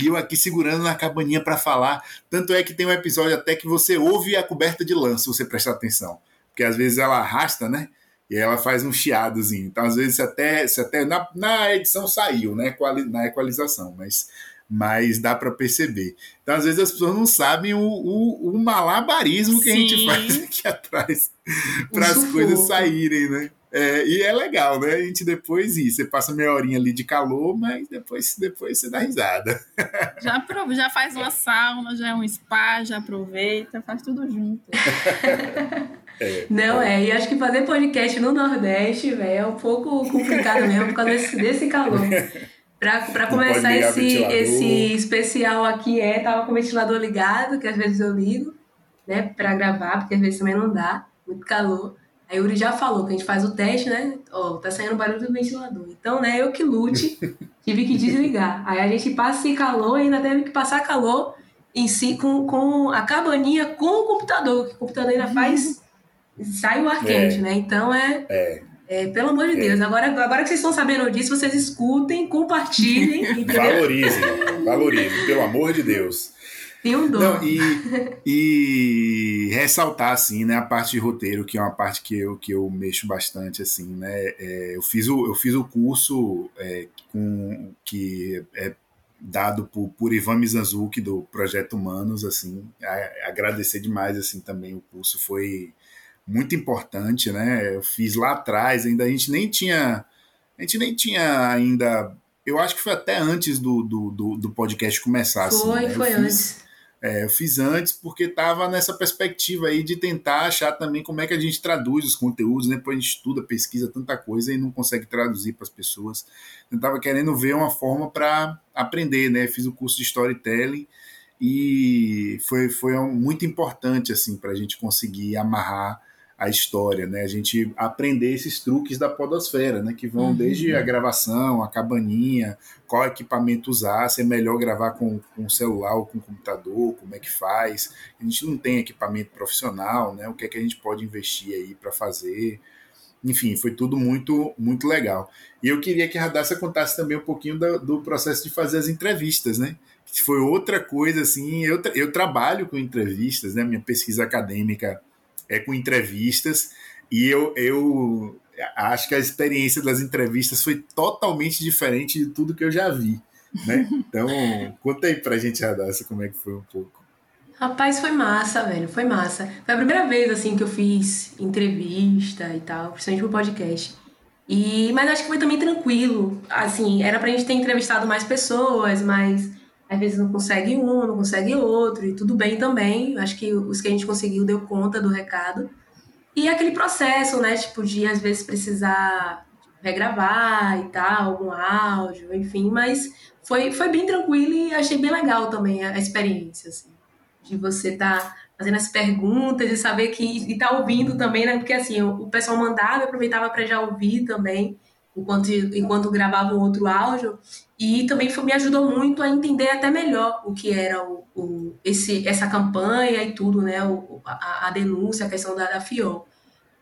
E eu aqui segurando na cabaninha para falar. Tanto é que tem um episódio até que você ouve a coberta de lã, se você prestar atenção. Porque às vezes ela arrasta, né? E ela faz um chiadozinho. Então, às vezes, até, se até na, na edição saiu, né? Na equalização, mas mas dá para perceber. Então, às vezes, as pessoas não sabem o, o, o malabarismo que Sim. a gente faz aqui atrás para as coisas saírem, né? É, e é legal, né? A gente depois ir. Você passa meia horinha ali de calor, mas depois, depois você dá risada. Já, já faz uma sauna, já é um spa, já aproveita, faz tudo junto. É, não, é. é. E acho que fazer podcast no Nordeste, velho, é um pouco complicado mesmo por causa desse, desse calor. Para começar esse, esse especial aqui, é, tava com o ventilador ligado, que às vezes eu ligo, né, para gravar, porque às vezes também não dá, muito calor. Aí o Yuri já falou que a gente faz o teste, né? Ó, tá saindo barulho do ventilador. Então, né, eu que lute, tive que desligar. Aí a gente passa esse calor e ainda teve que passar calor em si com, com a cabaninha com o computador, que o computador ainda faz. sai o ar quente, é. né? Então é. É. É, pelo amor de Deus, agora, agora que vocês estão sabendo disso, vocês escutem, compartilhem. valorizem, valorizem, pelo amor de Deus. Um dom. Não, e, e ressaltar, assim, né, a parte de roteiro, que é uma parte que eu, que eu mexo bastante, assim, né, é, eu, fiz o, eu fiz o curso é, com, que é dado por, por Ivan Mizanzuki, do Projeto Humanos, assim, a, agradecer demais, assim, também o curso foi muito importante, né? Eu fiz lá atrás, ainda a gente nem tinha, a gente nem tinha ainda, eu acho que foi até antes do, do, do, do podcast começar. Foi, assim, né? foi eu antes. É, eu fiz antes porque estava nessa perspectiva aí de tentar achar também como é que a gente traduz os conteúdos, né? Depois a gente estuda, pesquisa tanta coisa e não consegue traduzir para as pessoas. Eu estava querendo ver uma forma para aprender, né? Fiz o curso de storytelling e foi, foi muito importante assim para a gente conseguir amarrar a história, né? A gente aprender esses truques da podosfera, né? Que vão uhum. desde a gravação, a cabaninha, qual equipamento usar, se é melhor gravar com, com celular ou com computador, como é que faz. A gente não tem equipamento profissional, né? O que é que a gente pode investir aí para fazer. Enfim, foi tudo muito, muito legal. E eu queria que a Radassa contasse também um pouquinho do, do processo de fazer as entrevistas, né? Que foi outra coisa, assim, eu, eu trabalho com entrevistas, né? Minha pesquisa acadêmica é com entrevistas e eu, eu acho que a experiência das entrevistas foi totalmente diferente de tudo que eu já vi, né? Então, conta aí pra gente, Radassa, como é que foi um pouco. Rapaz, foi massa, velho, foi massa. Foi a primeira vez, assim, que eu fiz entrevista e tal, principalmente pro podcast. E, mas acho que foi também tranquilo, assim, era pra gente ter entrevistado mais pessoas, mas às vezes não consegue um, não consegue outro, e tudo bem também. Acho que os que a gente conseguiu deu conta do recado. E aquele processo, né? Tipo, de às vezes precisar regravar e tal, algum áudio, enfim, mas foi, foi bem tranquilo e achei bem legal também a, a experiência, assim, de você estar tá fazendo as perguntas e saber que e tá ouvindo também, né? Porque assim, o, o pessoal mandava, aproveitava para já ouvir também enquanto, enquanto gravava um outro áudio. E também foi, me ajudou muito a entender até melhor o que era o, o esse, essa campanha e tudo, né? O, a, a, denúncia, a questão da, da FIO.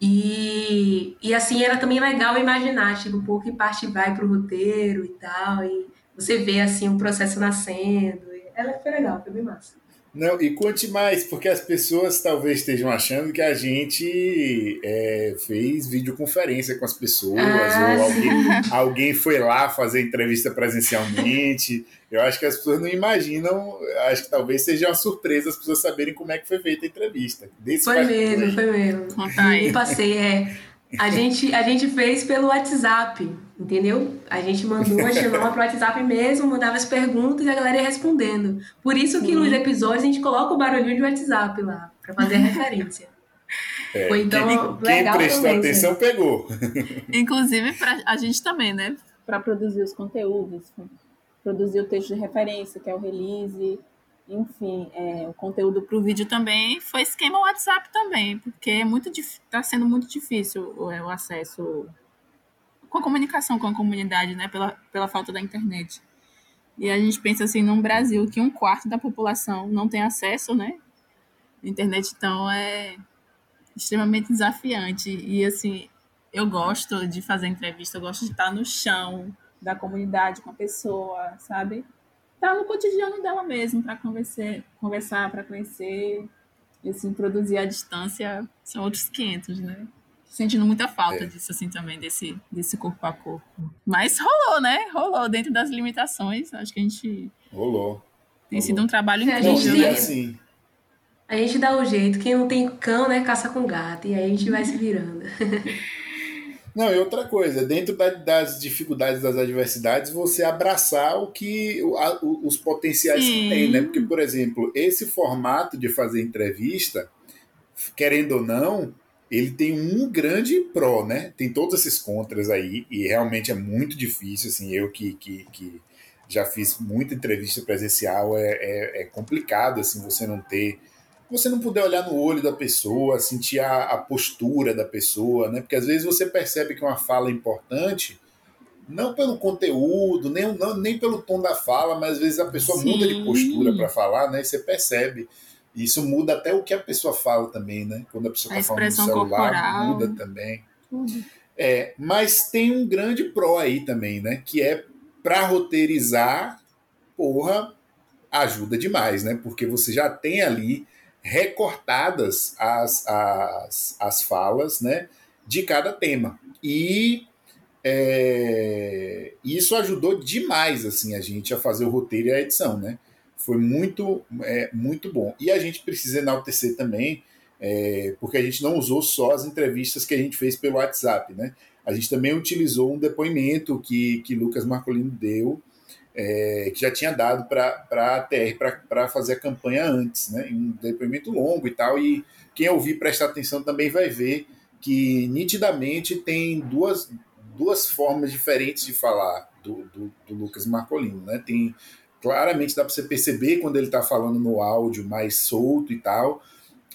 E, e assim, era também legal imaginar, tipo, pouco que parte vai para o roteiro e tal. E você vê, assim, um processo nascendo. Ela foi legal, foi bem massa. Não, e conte mais, porque as pessoas talvez estejam achando que a gente é, fez videoconferência com as pessoas, ah, ou alguém, alguém foi lá fazer entrevista presencialmente. Eu acho que as pessoas não imaginam, acho que talvez seja uma surpresa as pessoas saberem como é que foi feita a entrevista. Desse foi mesmo, foi mesmo. Conta aí. passei, é. A gente, a gente fez pelo WhatsApp, entendeu? A gente mandou a chamada pro WhatsApp mesmo, mandava as perguntas e a galera ia respondendo. Por isso que nos episódios a gente coloca o barulhinho de WhatsApp lá, para fazer a referência. É, Foi então quem, legal quem prestou também, atenção né? pegou. Inclusive pra, a gente também, né? Para produzir os conteúdos, produzir o texto de referência, que é o release, enfim, é, o conteúdo para o vídeo também foi esquema WhatsApp também, porque é muito está sendo muito difícil o, é, o, acesso com a comunicação com a comunidade, né, pela, pela falta da internet. E a gente pensa assim, num Brasil que um quarto da população não tem acesso, né? A internet, então, é extremamente desafiante. E, assim, eu gosto de fazer entrevista, eu gosto de estar no chão da comunidade com a pessoa, sabe? Tá no cotidiano dela mesmo, para conversar, conversar para conhecer. E assim, produzir à distância são outros 500, né? Sentindo muita falta é. disso, assim, também, desse, desse corpo a corpo. Mas rolou, né? Rolou dentro das limitações. Acho que a gente. Rolou. Tem rolou. sido um trabalho incrível, né? Assim. A gente dá o jeito. Quem não tem cão, né, caça com gato. E aí a gente vai se virando. Não, e outra coisa, dentro das dificuldades, das adversidades, você abraçar o que a, os potenciais Sim. que tem, né? Porque, por exemplo, esse formato de fazer entrevista, querendo ou não, ele tem um grande pró, né? Tem todos esses contras aí, e realmente é muito difícil, assim, eu que, que, que já fiz muita entrevista presencial, é, é, é complicado, assim, você não ter você não puder olhar no olho da pessoa, sentir a, a, postura da pessoa, né? Porque às vezes você percebe que uma fala é importante, não pelo conteúdo, nem, não, nem pelo tom da fala, mas às vezes a pessoa Sim. muda de postura para falar, né? E você percebe. E isso muda até o que a pessoa fala também, né? Quando a pessoa está falando no celular, corporal. muda também. É, mas tem um grande pró aí também, né? Que é para roteirizar, porra, ajuda demais, né? Porque você já tem ali recortadas as, as, as falas né, de cada tema. E é, isso ajudou demais assim a gente a fazer o roteiro e a edição. Né? Foi muito, é, muito bom. E a gente precisa enaltecer também, é, porque a gente não usou só as entrevistas que a gente fez pelo WhatsApp. Né? A gente também utilizou um depoimento que, que Lucas Marcolino deu é, que já tinha dado para a TR para fazer a campanha antes, né? Um depoimento longo e tal. E quem ouvir prestar atenção também vai ver que nitidamente tem duas, duas formas diferentes de falar do, do, do Lucas Marcolino, né? Tem claramente dá para você perceber quando ele está falando no áudio mais solto e tal,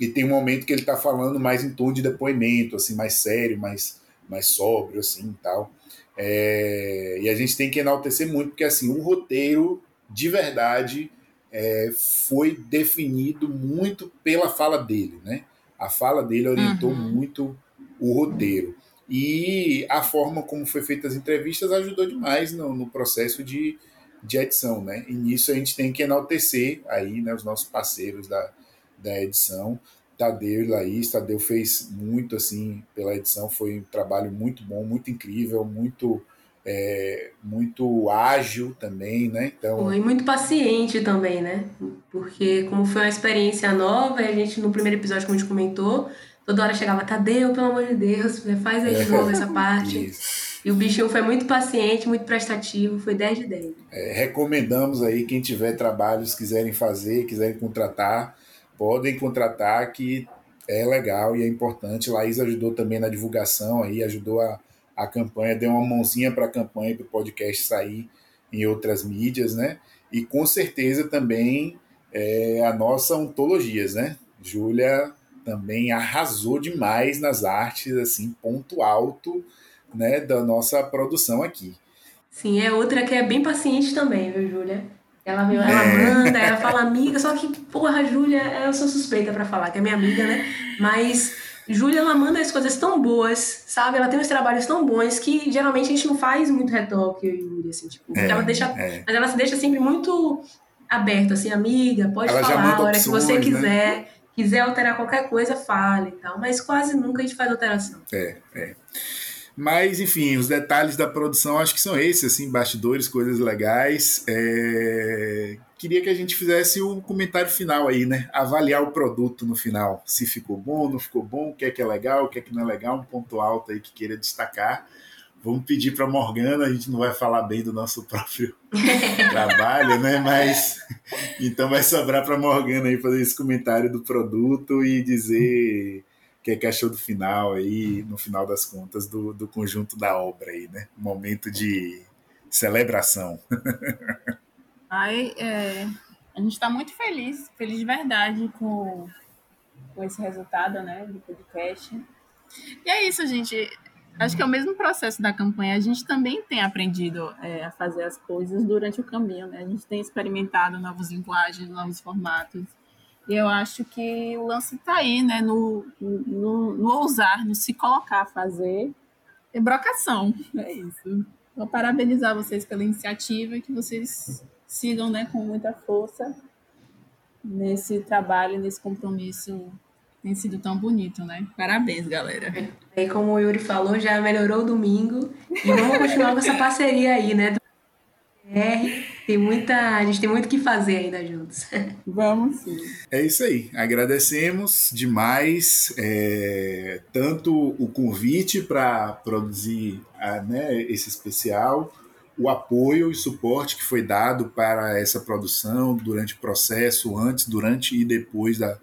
e tem um momento que ele está falando mais em tom de depoimento, assim, mais sério, mais, mais sóbrio, assim, e tal. É, e a gente tem que enaltecer muito, porque assim, um roteiro de verdade é, foi definido muito pela fala dele, né? A fala dele orientou uhum. muito o roteiro. E a forma como foi feita as entrevistas ajudou demais no, no processo de, de edição, né? E nisso a gente tem que enaltecer aí, né, os nossos parceiros da, da edição, Tadeu e Laís. Tadeu fez muito assim pela edição, foi um trabalho muito bom, muito incrível, muito é, muito ágil também, né? Então... Foi muito paciente também, né? Porque como foi uma experiência nova, e a gente no primeiro episódio, como a gente comentou, toda hora chegava, Tadeu, pelo amor de Deus, faz aí de novo essa parte. Isso. E o bichinho foi muito paciente, muito prestativo, foi 10 de 10. É, recomendamos aí, quem tiver trabalhos, quiserem fazer, quiserem contratar, podem contratar que é legal e é importante. Laís ajudou também na divulgação aí, ajudou a, a campanha, deu uma mãozinha para a campanha para o podcast sair em outras mídias, né? E com certeza também é, a nossa ontologias, né? Júlia também arrasou demais nas artes, assim, ponto alto, né, da nossa produção aqui. Sim, é outra que é bem paciente também, viu, Júlia? Ela, ela é. manda, ela fala amiga, só que, porra, Júlia, eu sou suspeita para falar, que é minha amiga, né? Mas Júlia, ela manda as coisas tão boas, sabe? Ela tem uns trabalhos tão bons que geralmente a gente não faz muito retoque, eu e Júlia, assim, tipo, é, ela deixa. É. Mas ela se deixa sempre muito aberta, assim, amiga, pode ela falar a hora opções, que você né? quiser. Né? Quiser alterar qualquer coisa, fale e tal. Mas quase nunca a gente faz alteração. É, é. Mas, enfim, os detalhes da produção acho que são esses, assim, bastidores, coisas legais. É... Queria que a gente fizesse o um comentário final aí, né? Avaliar o produto no final. Se ficou bom, não ficou bom, o que é que é legal, o que é que não é legal, um ponto alto aí que queira destacar. Vamos pedir para Morgana, a gente não vai falar bem do nosso próprio trabalho, né? Mas então vai sobrar para Morgana aí fazer esse comentário do produto e dizer que é que achou do final aí, no final das contas, do, do conjunto da obra aí, né? momento de celebração. Ai, é, a gente está muito feliz, feliz de verdade com, com esse resultado, né, do podcast. E é isso, gente. Acho que é o mesmo processo da campanha. A gente também tem aprendido é, a fazer as coisas durante o caminho, né? A gente tem experimentado novas linguagens, novos formatos. E eu acho que o lance está aí, né? No, no, no, ousar, no se colocar a fazer. E brocação, é isso. Vou parabenizar vocês pela iniciativa e que vocês sigam né, com muita força nesse trabalho, nesse compromisso tem sido tão bonito, né? Parabéns, galera. E como o Yuri falou, já melhorou o domingo e vamos continuar com essa parceria aí, né? R tem muita, a gente tem muito que fazer ainda juntos. Vamos sim. É isso aí. Agradecemos demais é, tanto o convite para produzir a, né, esse especial, o apoio e suporte que foi dado para essa produção durante o processo, antes, durante e depois da,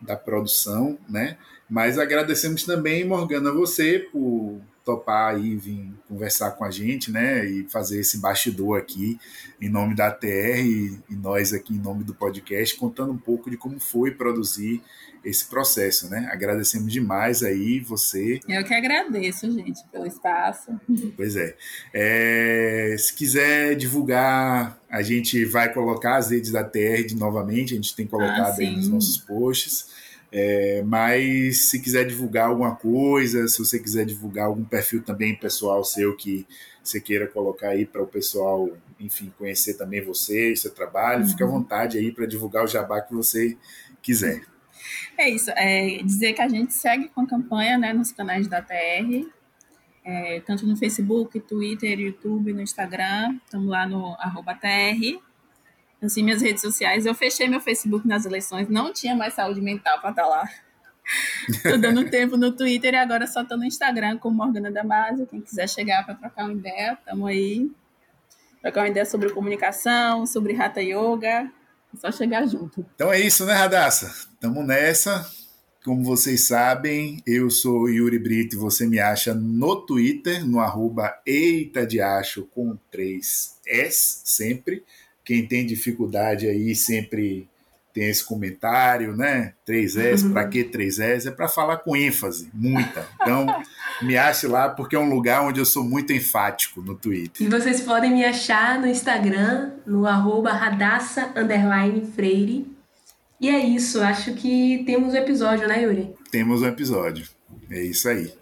da produção, né? Mas agradecemos também, Morgana, você por topar aí vir conversar com a gente, né, e fazer esse bastidor aqui em nome da TR e, e nós aqui em nome do podcast, contando um pouco de como foi produzir esse processo, né? Agradecemos demais aí você. Eu que agradeço, gente, pelo espaço. Pois é. é. Se quiser divulgar, a gente vai colocar as redes da TR de novamente, a gente tem colocado ah, aí nos nossos posts. É, mas se quiser divulgar alguma coisa, se você quiser divulgar algum perfil também pessoal seu que você queira colocar aí para o pessoal, enfim, conhecer também você e seu trabalho, uhum. fique à uhum. vontade aí para divulgar o jabá que você quiser. É isso, é dizer que a gente segue com a campanha né, nos canais da TR, é, tanto no Facebook, Twitter, YouTube, no Instagram, estamos lá no arroba TR assim, minhas redes sociais. Eu fechei meu Facebook nas eleições, não tinha mais saúde mental para estar tá lá. tô dando tempo no Twitter e agora só tô no Instagram com Morgana Damasio. Quem quiser chegar para trocar uma ideia, tamo aí. Trocar uma ideia sobre comunicação, sobre Hatha Yoga. É só chegar junto. Então é isso, né, Radassa? Tamo nessa. Como vocês sabem, eu sou Yuri Brito e você me acha no Twitter, no arroba Eita de Acho com três S sempre. Quem tem dificuldade aí sempre tem esse comentário, né? 3S, uhum. para que 3S? É para falar com ênfase, muita. Então, me ache lá porque é um lugar onde eu sou muito enfático no Twitter. E vocês podem me achar no Instagram, no arroba radassa, freire. E é isso, acho que temos um episódio, né, Yuri? Temos um episódio. É isso aí.